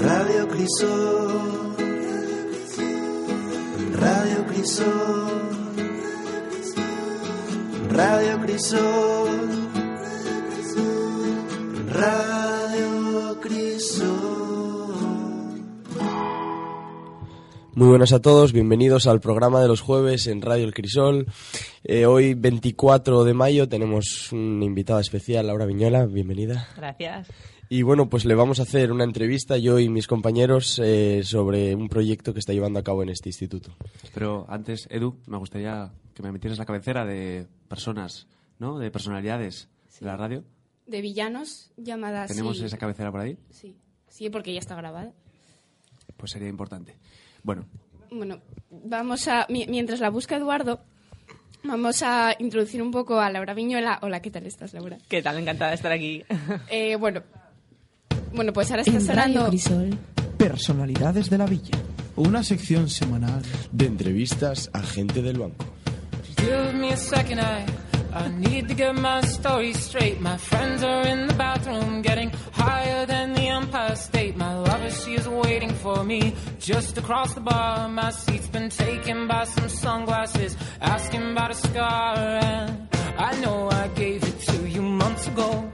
Radio Crisol. Radio Crisol. Radio Crisol. Radio Crisol. Muy buenas a todos, bienvenidos al programa de los jueves en Radio El Crisol. Eh, hoy, 24 de mayo, tenemos una invitada especial, Laura Viñola, bienvenida. Gracias. Y bueno, pues le vamos a hacer una entrevista, yo y mis compañeros, eh, sobre un proyecto que está llevando a cabo en este instituto. Pero antes, Edu, me gustaría que me metieras la cabecera de personas, ¿no? De personalidades de la radio. de villanos llamada ¿Tenemos sí. esa cabecera por ahí? Sí, sí, porque ya está grabada. Pues sería importante. Bueno, Bueno, vamos a mi- mientras la busca Eduardo, vamos a introducir un poco a Laura Viñola. Hola, ¿qué tal estás, Laura? ¿Qué tal? Encantada de estar aquí. Eh, bueno, bueno, pues ahora está sonando. Personalidades de la Villa. Una sección semanal. De entrevistas a gente del banco. Give me a second, I, I need to get my story straight. My friends are in the bathroom, getting higher than the Empire State. My lover, she is waiting for me just across the bar. My seat's been taken by some sunglasses, asking about a scar. And I know I gave it to you months ago.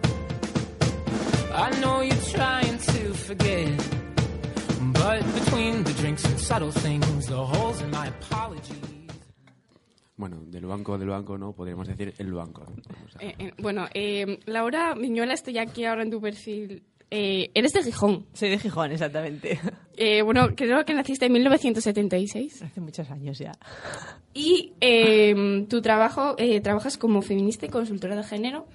I know you're trying to forget. But between the drinks and subtle things, the holes in my apologies. bueno, del banco, del banco, ¿no? Podríamos decir el banco. a- Eh, eh, bueno, eh, Laura Viñola, estoy aquí ahora en tu perfil. Eh, eres de Gijón. Soy de Gijón, exactamente. Eh, bueno, creo que naciste en 1976. Hace muchos años ya. Y eh, tu trabajo, eh, trabajas como feminista y consultora de género.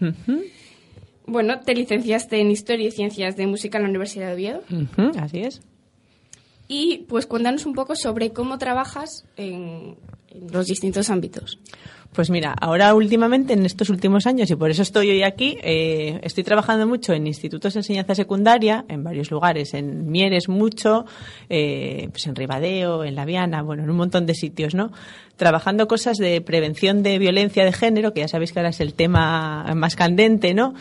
Bueno, te licenciaste en Historia y Ciencias de Música en la Universidad de Oviedo. Así es. Y pues cuéntanos un poco sobre cómo trabajas en, en los distintos ámbitos. Pues mira, ahora últimamente, en estos últimos años, y por eso estoy hoy aquí, eh, estoy trabajando mucho en institutos de enseñanza secundaria, en varios lugares, en Mieres mucho, eh, pues en Ribadeo, en La Viana, bueno, en un montón de sitios, ¿no? Trabajando cosas de prevención de violencia de género, que ya sabéis que ahora es el tema más candente, ¿no?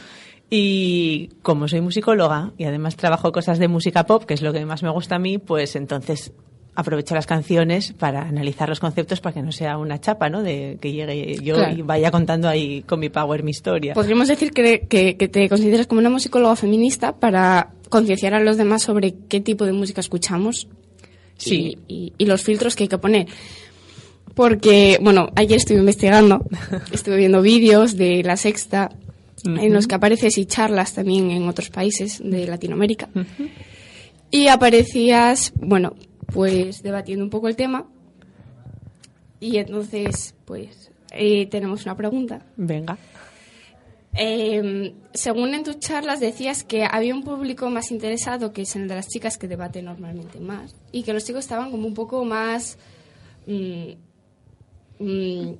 Y como soy musicóloga y además trabajo cosas de música pop, que es lo que más me gusta a mí, pues entonces aprovecho las canciones para analizar los conceptos para que no sea una chapa, ¿no? De que llegue yo Claro. y vaya contando ahí con mi power mi historia. Podríamos decir que, que- que te consideras como una musicóloga feminista para concienciar a los demás sobre qué tipo de música escuchamos Sí. y, y- y los filtros que hay que poner. Porque, bueno, ayer estuve investigando, estuve viendo vídeos de La Sexta, en los que apareces y charlas también en otros países de Latinoamérica. Y aparecías, bueno, pues debatiendo un poco el tema. Y entonces, pues, eh, tenemos una pregunta. Venga. Eh, según en tus charlas decías que había un público más interesado, que es el de las chicas que debate normalmente más, y que los chicos estaban como un poco más, mm, mm,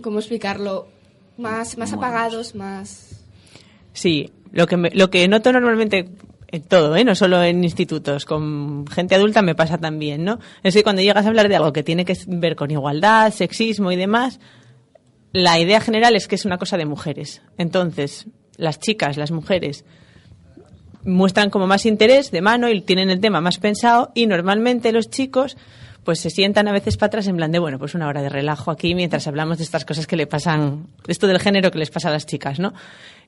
¿cómo explicarlo? Más, más apagados, más... Sí, lo que, me- lo que noto normalmente en todo, ¿eh? no solo en institutos, con gente adulta me pasa también, ¿no? Es que cuando llegas a hablar de algo que tiene que ver con igualdad, sexismo y demás, la idea general es que es una cosa de mujeres. Entonces, las chicas, las mujeres, muestran como más interés de mano y tienen el tema más pensado y normalmente los chicos pues se sientan a veces para atrás en plan de, bueno, pues una hora de relajo aquí mientras hablamos de estas cosas que le pasan, esto del género que les pasa a las chicas, ¿no?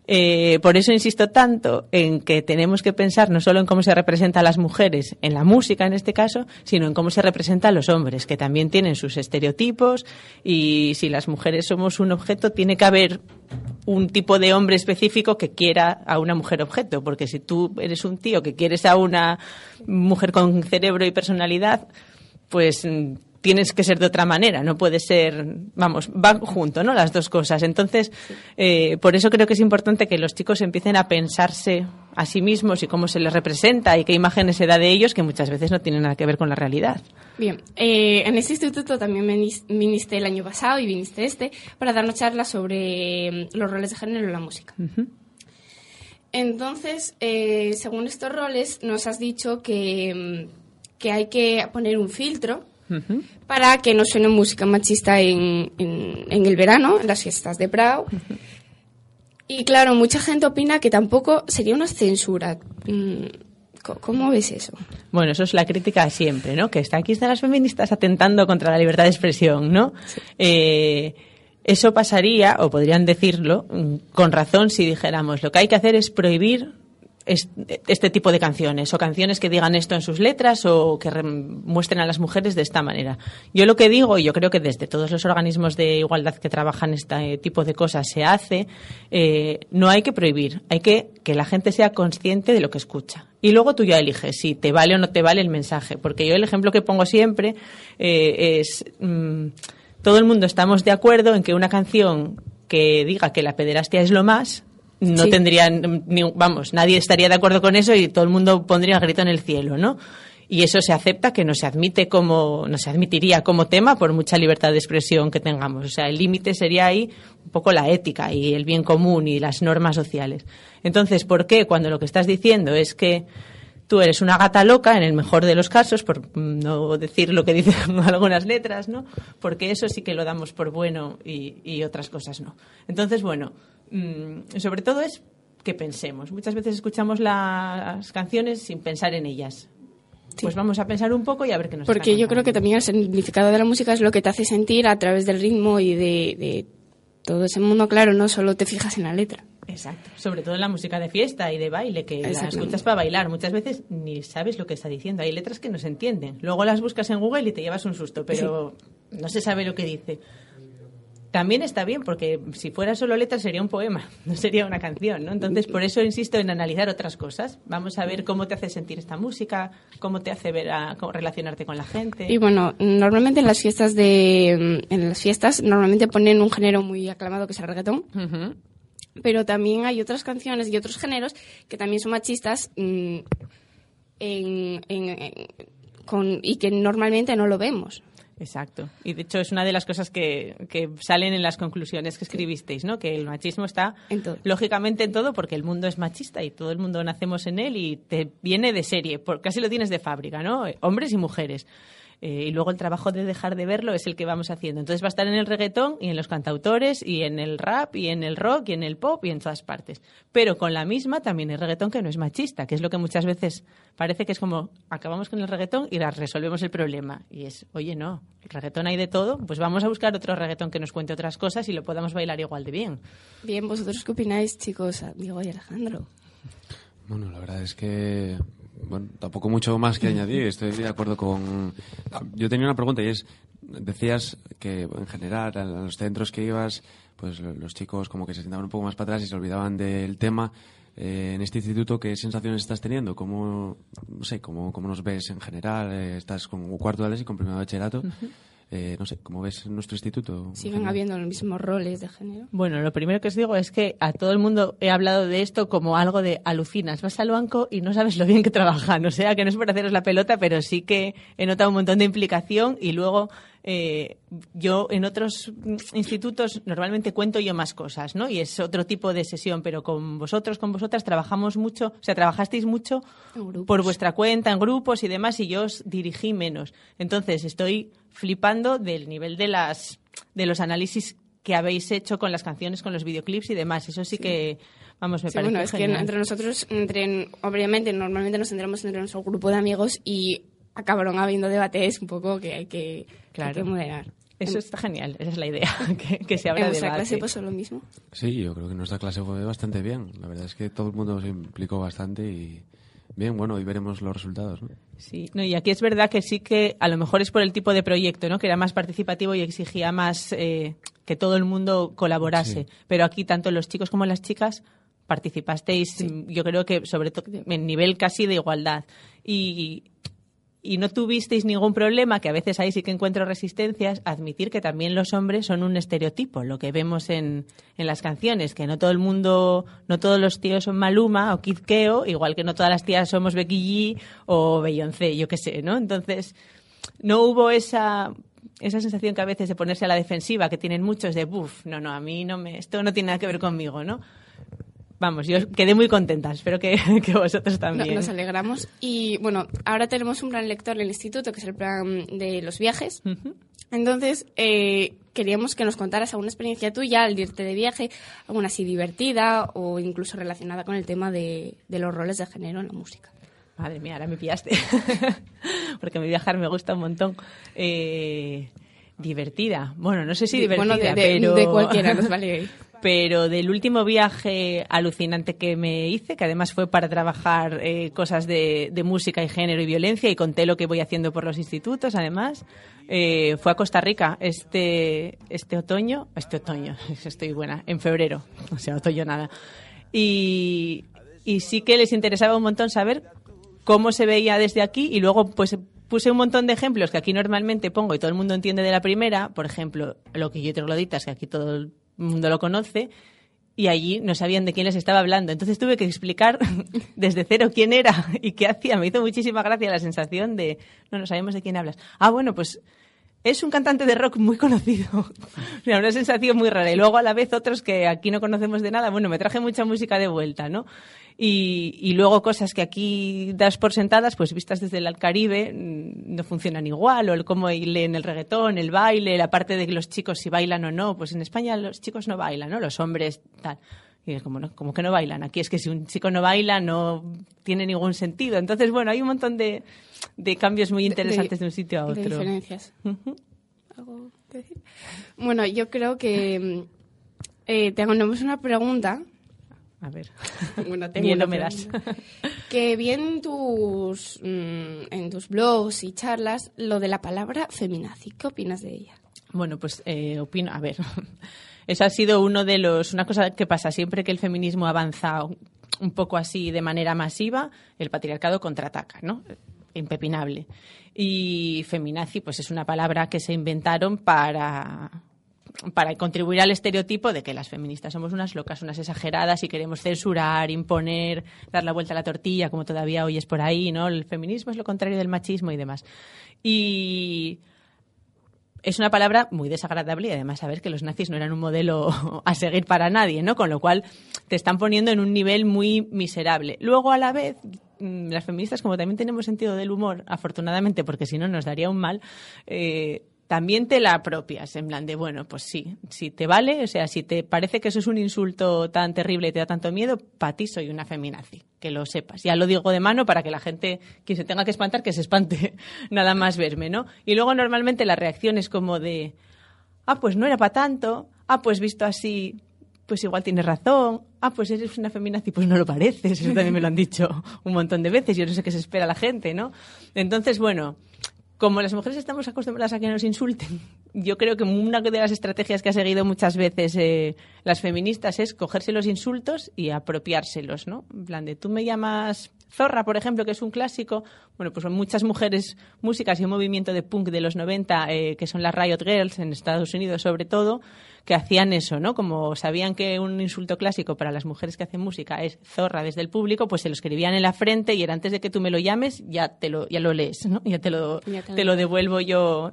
Eh, por eso insisto tanto en que tenemos que pensar no solo en cómo se representa a las mujeres, en la música en este caso, sino en cómo se representa a los hombres, que también tienen sus estereotipos. Y si las mujeres somos un objeto, tiene que haber un tipo de hombre específico que quiera a una mujer objeto, porque si tú eres un tío que quieres a una mujer con cerebro y personalidad, pues mm, tienes que ser de otra manera, no puede ser, vamos, van junto, ¿no? Las dos cosas. Entonces, eh, por eso creo que es importante que los chicos empiecen a pensarse a sí mismos y cómo se les representa y qué imágenes se da de ellos que muchas veces no tienen nada que ver con la realidad. Bien, eh, en este instituto también viniste el año pasado y viniste este para darnos charlas sobre mm, los roles de género en la música. Entonces, eh, según estos roles, nos has dicho que, mm, que hay que poner un filtro para que no suene música machista en, en- en el verano, en las fiestas de Prado. Y claro, mucha gente opina que tampoco sería una censura. Mm, ¿Cómo ves eso? Bueno, eso es la crítica siempre, ¿no? Que está aquí están las feministas atentando contra la libertad de expresión, ¿no? Eh, eso pasaría, o podrían decirlo, mm, con razón si dijéramos lo que hay que hacer es prohibir este tipo de canciones o canciones que digan esto en sus letras o que muestren a las mujeres de esta manera. Yo lo que digo, y yo creo que desde todos los organismos de igualdad que trabajan este tipo de cosas se hace, eh, no hay que prohibir, hay que que la gente sea consciente de lo que escucha. Y luego tú ya eliges si te vale o no te vale el mensaje. Porque yo el ejemplo que pongo siempre eh, es, mm, todo el mundo estamos de acuerdo en que una canción que diga que la pederastia es lo más, no Sí. tendrían, ni, vamos, nadie estaría de acuerdo con eso y todo el mundo pondría el grito en el cielo, ¿no? Y eso se acepta que no se admite como, no se admitiría como tema por mucha libertad de expresión que tengamos. O sea, el límite sería ahí un poco la ética y el bien común y las normas sociales. Entonces, ¿por qué cuando lo que estás diciendo es que tú eres una gata loca, en el mejor de los casos, por no decir lo que dicen algunas letras, ¿no? Porque eso sí que lo damos por bueno y, y otras cosas no. Entonces, bueno, mm, sobre todo es que pensemos. Muchas veces escuchamos las canciones sin pensar en ellas. Pues vamos a pensar un poco y a ver qué nos Porque yo creo que también el significado de la música es lo que te hace sentir a través del ritmo y de, de todo ese mundo, claro, no solo te fijas en la letra. Exacto, sobre todo en la música de fiesta y de baile, que la escuchas para bailar. Muchas veces ni sabes lo que está diciendo. Hay letras que no se entienden. Luego las buscas en Google y te llevas un susto, pero no se sabe lo que dice. También está bien, porque si fuera solo letras sería un poema, no sería una canción, ¿no? Entonces, por eso insisto en analizar otras cosas. Vamos a ver cómo te hace sentir esta música, cómo te hace ver a, cómo relacionarte con la gente. Y bueno, normalmente en las fiestas de en las fiestas normalmente ponen un género muy aclamado que es el reggaetón, pero también hay otras canciones y otros géneros que también son machistas mm, en- en- en- con, y que normalmente no lo vemos. Exacto. Y de hecho es una de las cosas que, que salen en las conclusiones que escribisteis, ¿no? Que el machismo está En lógicamente en todo porque el mundo es machista y todo el mundo nacemos en él y te viene de serie, por, casi lo tienes de fábrica, ¿no? Hombres y mujeres. Eh, y luego el trabajo de dejar de verlo es el que vamos haciendo. Entonces va a estar en el reggaetón y en los cantautores y en el rap y en el rock y en el pop y en todas partes. Pero con la misma también el reggaetón que no es machista, que es lo que muchas veces parece que es como acabamos con el reggaetón y la- resolvemos el problema. Y es, oye, no, el reggaetón hay de todo, pues vamos a buscar otro reggaetón que nos cuente otras cosas y lo podamos bailar igual de bien. Bien, ¿vosotros qué opináis, chicos? Diego y Alejandro. Bueno, la verdad es que bueno, tampoco mucho más que añadir. Estoy de acuerdo con. Yo tenía una pregunta y es: decías que en general a los centros que ibas, pues lo- los chicos como que se sentaban un poco más para atrás y se olvidaban del tema. Eh, en este instituto, ¿qué sensaciones estás teniendo? ¿Cómo, no sé, cómo, cómo nos ves en general? Eh, ¿Estás con cuarto de y con primero de? Eh, no sé, ¿cómo ves nuestro instituto? en Siguen habiendo los mismos roles de género. Bueno, lo primero que os digo es que a todo el mundo he hablado de esto como algo de alucinas. Vas al banco y no sabes lo bien que trabajan. O sea, que no es por haceros la pelota, pero sí que he notado un montón de implicación y luego eh, yo en otros institutos normalmente cuento yo más cosas, ¿no? Y es otro tipo de sesión, pero con vosotros, con vosotras trabajamos mucho, o sea, trabajasteis mucho En por vuestra cuenta, en grupos y demás, y yo os dirigí menos. Entonces, estoy flipando del nivel de las de los análisis que habéis hecho con las canciones, con los videoclips y demás. Eso sí, que, vamos, me Sí, parece bueno, es que genial. entre nosotros, entre, obviamente, normalmente nos centramos entre nuestro grupo de amigos y acabaron habiendo debates un poco que hay que, que hay que moderar. Eso está genial, esa es la idea, que, que se ¿En abra vuestra debate. clase pasó lo mismo? Sí, yo creo que nuestra clase fue bastante bien. La verdad es que todo el mundo se implicó bastante y bien, bueno, y veremos los resultados. ¿no? Sí, no, y aquí es verdad que sí que a lo mejor es por el tipo de proyecto, ¿no? Que era más participativo y exigía más eh, que todo el mundo colaborase. Sí. Pero aquí tanto los chicos como las chicas participasteis, yo creo que sobre todo en nivel casi de igualdad. Y, y no tuvisteis ningún problema, que a veces ahí sí que encuentro resistencias, admitir que también los hombres son un estereotipo, lo que vemos en, en las canciones, que no todo el mundo, no todos los tíos son Maluma o Kid Keo, igual que no todas las tías somos Becky G o Beyoncé, yo qué sé, ¿no? Entonces, no hubo esa esa sensación que a veces de ponerse a la defensiva que tienen muchos de buf, no, no, a mí no me, esto no tiene nada que ver conmigo, ¿no? Vamos, yo quedé muy contenta, espero que, que vosotros No- también. nos alegramos. Y bueno, ahora tenemos un plan lector en el instituto, que es el plan de los viajes. Entonces, eh, queríamos que nos contaras alguna experiencia tuya al irte de viaje, alguna así divertida o incluso relacionada con el tema de, de los roles de género en la música. Madre mía, ahora me pillaste. Porque mi viajar me gusta un montón. Eh, divertida. Bueno, no sé si Di- divertida, bueno, de, de- pero... de cualquiera nos vale. Pero del último viaje alucinante que me hice, que además fue para trabajar eh, cosas de, de música y género y violencia, y conté lo que voy haciendo por los institutos, además, eh, fue a Costa Rica este, este otoño, este otoño, estoy buena, en febrero, o sea, otoño nada. Y, y sí que les interesaba un montón saber cómo se veía desde aquí y luego pues puse un montón de ejemplos que aquí normalmente pongo y todo el mundo entiende de la primera, por ejemplo, lo que yo trogloditas, que aquí todo el mundo lo conoce, y allí no sabían de quién les estaba hablando. Entonces tuve que explicar desde cero quién era y qué hacía. Me hizo muchísima gracia la sensación de, no, no sabemos de quién hablas. Ah, bueno, pues es un cantante de rock muy conocido. Una sensación muy rara. Y luego a la vez otros que aquí no conocemos de nada. Bueno, me traje mucha música de vuelta, ¿no? Y, y luego cosas que aquí das por sentadas, pues vistas desde el Caribe, mm, no funcionan igual. O el cómo leen el reggaetón, el baile, la parte de que los chicos si bailan o no. Pues en España los chicos no bailan, ¿no? Los hombres tal. Y es como, no, como que no bailan. Aquí es que si un chico no baila no tiene ningún sentido. Entonces, bueno, hay un montón de, de cambios muy interesantes de, un sitio a otro. De diferencias. ¿Algo que decir? Bueno, yo creo que eh, tenemos una pregunta. A ver. Bueno, tengo Miedo una me das. Que vi en tus, mm, en tus blogs y charlas lo de la palabra feminazi. ¿Qué opinas de ella? Bueno, pues eh, opino, a ver, eso ha sido uno de los, una cosa que pasa siempre que el feminismo avanza un poco así de manera masiva, el patriarcado contraataca, ¿no? Impepinable. Y feminazi, pues es una palabra que se inventaron para para contribuir al estereotipo de que las feministas somos unas locas, unas exageradas y queremos censurar, imponer, dar la vuelta a la tortilla, como todavía oyes por ahí, ¿no? El feminismo es lo contrario del machismo y demás. Y es una palabra muy desagradable y además saber que los nazis no eran un modelo a seguir para nadie, ¿no? Con lo cual te están poniendo en un nivel muy miserable. Luego, a la vez, mm, las feministas, como también tenemos sentido del humor, afortunadamente, porque si no nos daría un mal, eh, también te la apropias, en plan de, bueno, pues sí, si te vale, o sea, si te parece que eso es un insulto tan terrible y te da tanto miedo, para ti soy una feminazi, que lo sepas. Ya lo digo de mano para que la gente, quien se tenga que espantar, que se espante, nada más verme, ¿no? Y luego normalmente la reacción es como de, ah, pues no era para tanto, ah, pues visto así, pues igual tienes razón, ah, pues eres una feminazi, pues no lo pareces, eso también me lo han dicho un montón de veces, yo no sé qué se espera la gente, ¿no? Entonces, bueno, como las mujeres estamos acostumbradas a que nos insulten, yo creo que una de las estrategias que ha seguido muchas veces eh, las feministas es cogerse los insultos y apropiárselos, ¿no? En plan de, tú me llamas Zorra, por ejemplo, que es un clásico. Bueno, pues muchas mujeres músicas y un movimiento de punk de los 90, eh, que son las Riot Girls en Estados Unidos sobre todo, que hacían eso, ¿no? Como sabían que un insulto clásico para las mujeres que hacen música es zorra desde el público, pues se lo escribían en la frente y era antes de que tú me lo llames, ya te lo, ya lo lees, ¿no? Ya te lo, Ya te lo- devuelvo yo,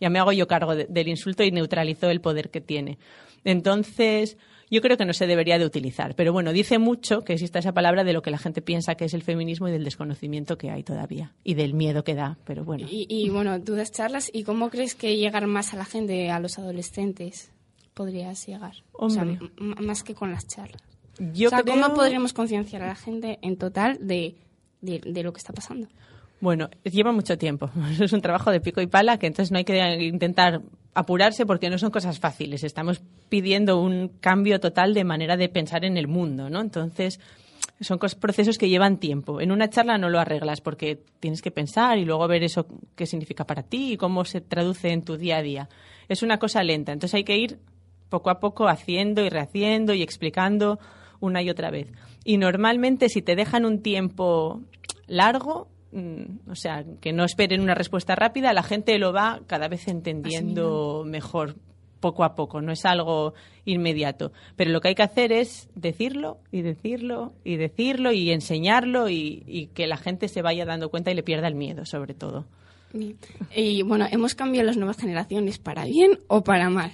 ya me hago yo cargo de- del insulto y neutralizo el poder que tiene. Entonces, yo creo que no se debería de utilizar. Pero bueno, dice mucho que exista esa palabra de lo que la gente piensa que es el feminismo y del desconocimiento que hay todavía. Y del miedo que da. Pero bueno. Y, y, bueno, tú das charlas y ¿cómo crees que llegar más a la gente, a los adolescentes, podrías llegar? O sea, más que con las charlas. Yo o sea, creo- ¿cómo podríamos concienciar a la gente en total de, de, de lo que está pasando? Bueno, lleva mucho tiempo. Es un trabajo de pico y pala que entonces no hay que intentar apurarse porque no son cosas fáciles. Estamos pidiendo un cambio total de manera de pensar en el mundo, ¿no? Entonces, son procesos que llevan tiempo. En una charla no lo arreglas porque tienes que pensar y luego ver eso qué significa para ti y cómo se traduce en tu día a día. Es una cosa lenta. Entonces hay que ir poco a poco haciendo y rehaciendo y explicando una y otra vez. Y normalmente si te dejan un tiempo largo, mm, o sea, que no esperen una respuesta rápida, la gente lo va cada vez entendiendo mejor poco a poco, no es algo inmediato. Pero lo que hay que hacer es decirlo y decirlo y decirlo y enseñarlo y, y que la gente se vaya dando cuenta y le pierda el miedo, sobre todo. Y bueno, hemos cambiado las nuevas generaciones para bien o para mal.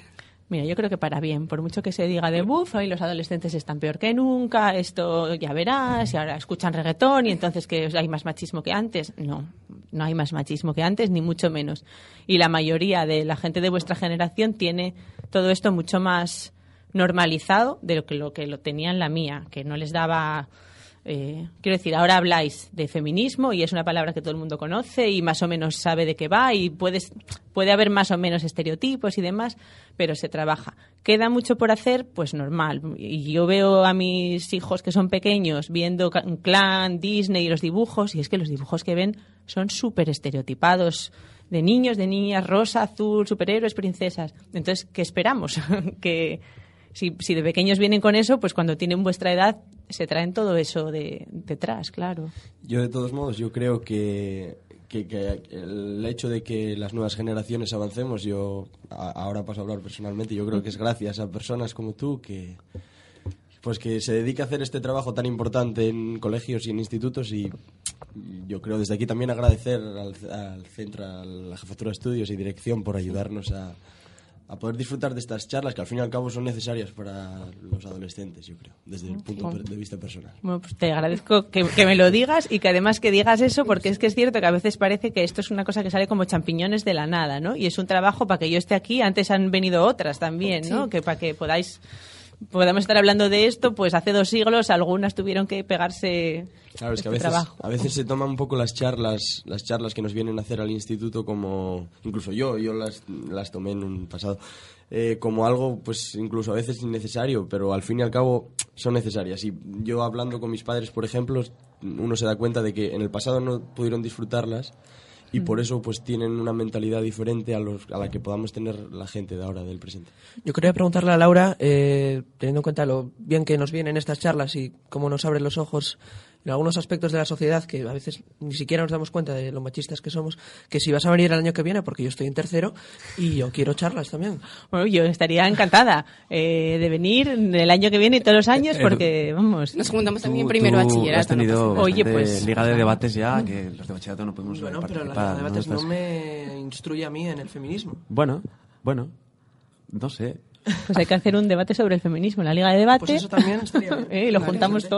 Mira, yo creo que para bien, por mucho que se diga de buff, hoy los adolescentes están peor que nunca, esto ya verás, y ahora escuchan reggaetón y entonces que hay más machismo que antes. No, no hay más machismo que antes, ni mucho menos. Y la mayoría de la gente de vuestra generación tiene todo esto mucho más normalizado de lo que lo, que lo tenía en la mía, que no les daba eh, quiero decir, ahora habláis de feminismo y es una palabra que todo el mundo conoce y más o menos sabe de qué va y puedes, puede haber más o menos estereotipos y demás, pero se trabaja. ¿Queda mucho por hacer? Pues normal. Y yo veo a mis hijos que son pequeños viendo clan, Disney y los dibujos y es que los dibujos que ven son súper estereotipados de niños, de niñas, rosa, azul, superhéroes, princesas. Entonces, ¿qué esperamos? que si, si de pequeños vienen con eso, pues cuando tienen vuestra edad se traen todo eso de detrás, claro. Yo, de todos modos, yo creo que, que, el hecho de que las nuevas generaciones avancemos, yo a- ahora paso a hablar personalmente, yo creo que es gracias a personas como tú que pues que se dedica a hacer este trabajo tan importante en colegios y en institutos y yo creo desde aquí también agradecer al, al centro, a la jefatura de estudios y dirección por ayudarnos a, a poder disfrutar de estas charlas que al fin y al cabo son necesarias para los adolescentes, yo creo, desde el punto de vista personal. Bueno, pues te agradezco que, que me lo digas y que además que digas eso, porque es que es cierto que a veces parece que esto es una cosa que sale como champiñones de la nada, ¿no? Y es un trabajo para que yo esté aquí. Antes han venido otras también, ¿no? Sí. Que para que podáis podamos estar hablando de esto, pues hace dos siglos algunas tuvieron que pegarse Claro, es que a este veces, trabajo. a veces se toman un poco las charlas, las charlas que nos vienen a hacer al instituto como, incluso yo, yo las, las tomé en un pasado, eh, como algo, pues incluso a veces innecesario, pero al fin y al cabo son necesarias. Y yo hablando con mis padres, por ejemplo, uno se da cuenta de que en el pasado no pudieron disfrutarlas y por eso pues tienen una mentalidad diferente a, los, a la que podamos tener la gente de ahora, del presente. Yo quería preguntarle a Laura, eh, teniendo en cuenta lo bien que nos vienen estas charlas y cómo nos abren los ojos en algunos aspectos de la sociedad que a veces ni siquiera nos damos cuenta de lo machistas que somos, que si vas a venir el año que viene, porque yo estoy en tercero y yo quiero charlas también. Bueno, yo estaría encantada eh, de venir el año que viene y todos los años porque, vamos... Nos juntamos también primero tú bachillerato. Has tenido no Oye, pues- liga de debates ya, que los de bachillerato no podemos Bueno, pero la participar. Liga de debates no me instruye a mí en el feminismo. Bueno, bueno, no sé. Pues hay que hacer un debate sobre el feminismo en la Liga de Debate. Pues eso también estaría bien. Eh, y lo juntamos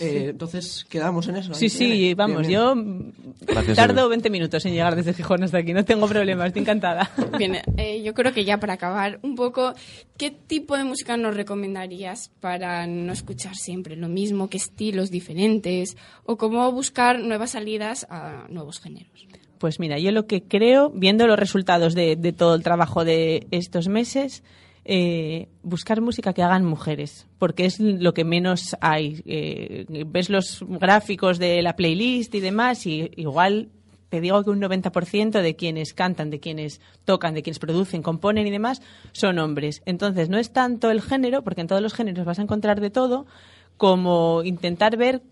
Eh, entonces quedamos en eso. Sí, sí, viene. vamos, Bien, bien. yo Gracias, tardo Edu. 20 minutos en llegar desde Gijón hasta aquí, no tengo problema, estoy encantada. Bien, eh, yo creo que ya para acabar un poco, ¿qué tipo de música nos recomendarías para no escuchar siempre lo mismo, qué estilos diferentes o cómo buscar nuevas salidas a nuevos géneros? Pues mira, yo lo que creo, viendo los resultados de, de todo el trabajo de estos meses, eh, buscar música que hagan mujeres, porque es lo que menos hay. Eh, ves los gráficos de la playlist y demás, y igual te digo que un 90% de quienes cantan, de quienes tocan, de quienes producen, componen y demás, son hombres. Entonces, no es tanto el género, porque en todos los géneros vas a encontrar de todo, como intentar ver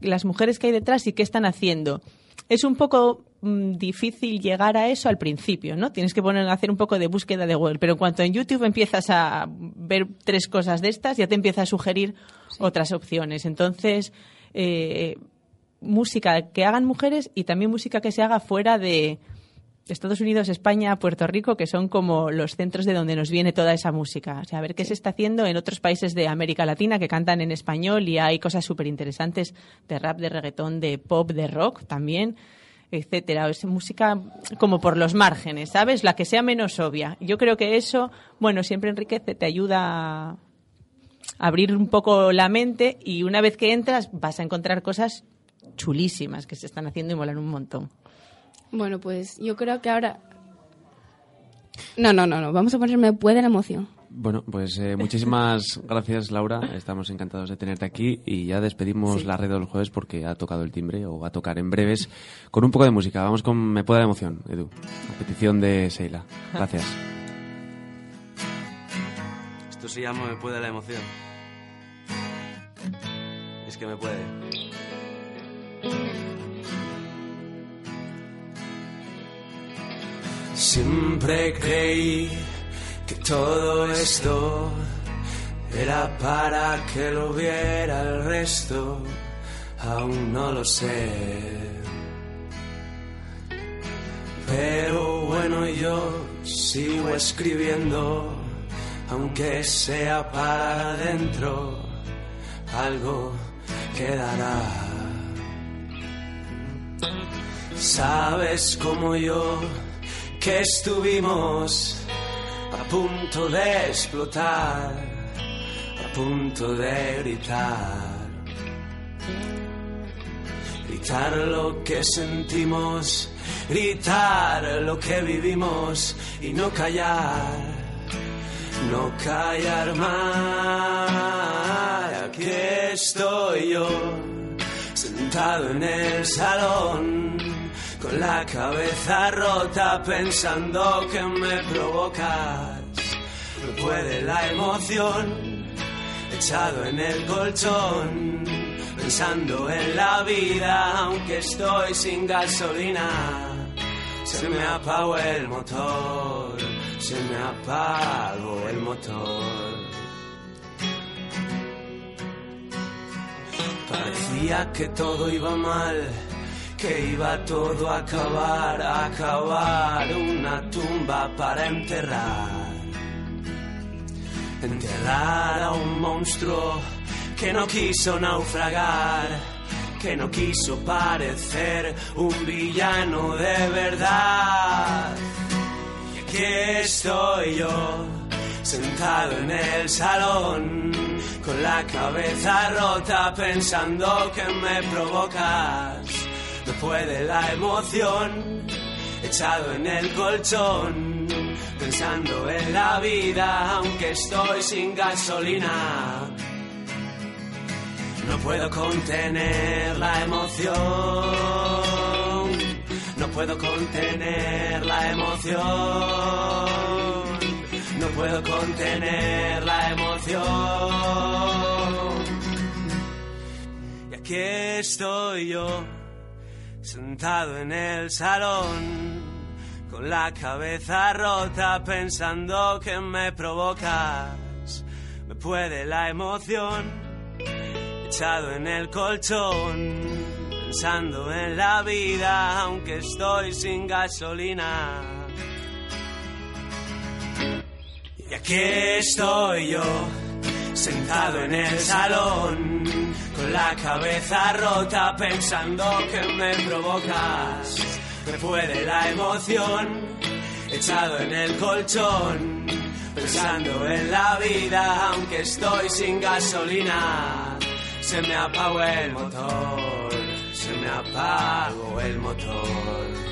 las mujeres que hay detrás y qué están haciendo. Es un poco mm, difícil llegar a eso al principio, ¿no? Tienes que poner a hacer un poco de búsqueda de Google, pero en cuanto en YouTube empiezas a ver tres cosas de estas, ya te empieza a sugerir otras opciones. Entonces, eh, música que hagan mujeres y también música que se haga fuera de Estados Unidos, España, Puerto Rico, que son como los centros de donde nos viene toda esa música. O sea, a ver qué se está haciendo en otros países de América Latina que cantan en español y hay cosas súper interesantes de rap, de reggaetón, de pop, de rock también, etcétera. Es música como por los márgenes, ¿sabes? La que sea menos obvia. Yo creo que eso, bueno, siempre enriquece, te ayuda a abrir un poco la mente y una vez que entras vas a encontrar cosas chulísimas que se están haciendo y molan un montón. Bueno, pues yo creo que ahora... No, no, no, no, vamos a ponerme puede la emoción. Bueno, pues eh, muchísimas gracias, Laura. Estamos encantados de tenerte aquí y ya despedimos la red del jueves porque ha tocado el timbre o va a tocar en breves con un poco de música. Vamos con Me puede la emoción, Edu, a petición de Seila. Gracias. Esto se llama Me puede la emoción. Es que me puede. Siempre creí todo esto era para que lo viera el resto, aún no lo sé. Pero bueno, yo sigo escribiendo, aunque sea para adentro, algo quedará. Sabes como yo que estuvimos a punto de explotar, a punto de gritar. Gritar lo que sentimos, gritar lo que vivimos y no callar, no callar más. Aquí estoy yo, sentado en el salón, con la cabeza rota pensando que me provocas. No puede la emoción, echado en el colchón, pensando en la vida, aunque estoy sin gasolina. Se me apagó el motor, se me apagó el motor. Parecía que todo iba mal, que iba todo a acabar, a acabar, una tumba para enterrar. Enterrar a un monstruo que no quiso naufragar, que no quiso parecer un villano de verdad. Y aquí estoy yo, sentado en el salón, con la cabeza rota pensando que me provocas. No puede la emoción, echado en el colchón, pensando en la vida, aunque estoy sin gasolina. No puedo contener la emoción, no puedo contener la emoción, no puedo contener la emoción. Y aquí estoy yo, sentado en el salón, con la cabeza rota pensando que me provocas. Me puede la emoción echado en el colchón, pensando en la vida, aunque estoy sin gasolina. Y aquí estoy yo, sentado en el salón, con la cabeza rota, pensando que me provocas. Me puede la emoción, echado en el colchón, pensando en la vida, aunque estoy sin gasolina se me apagó el motor, se me apagó el motor.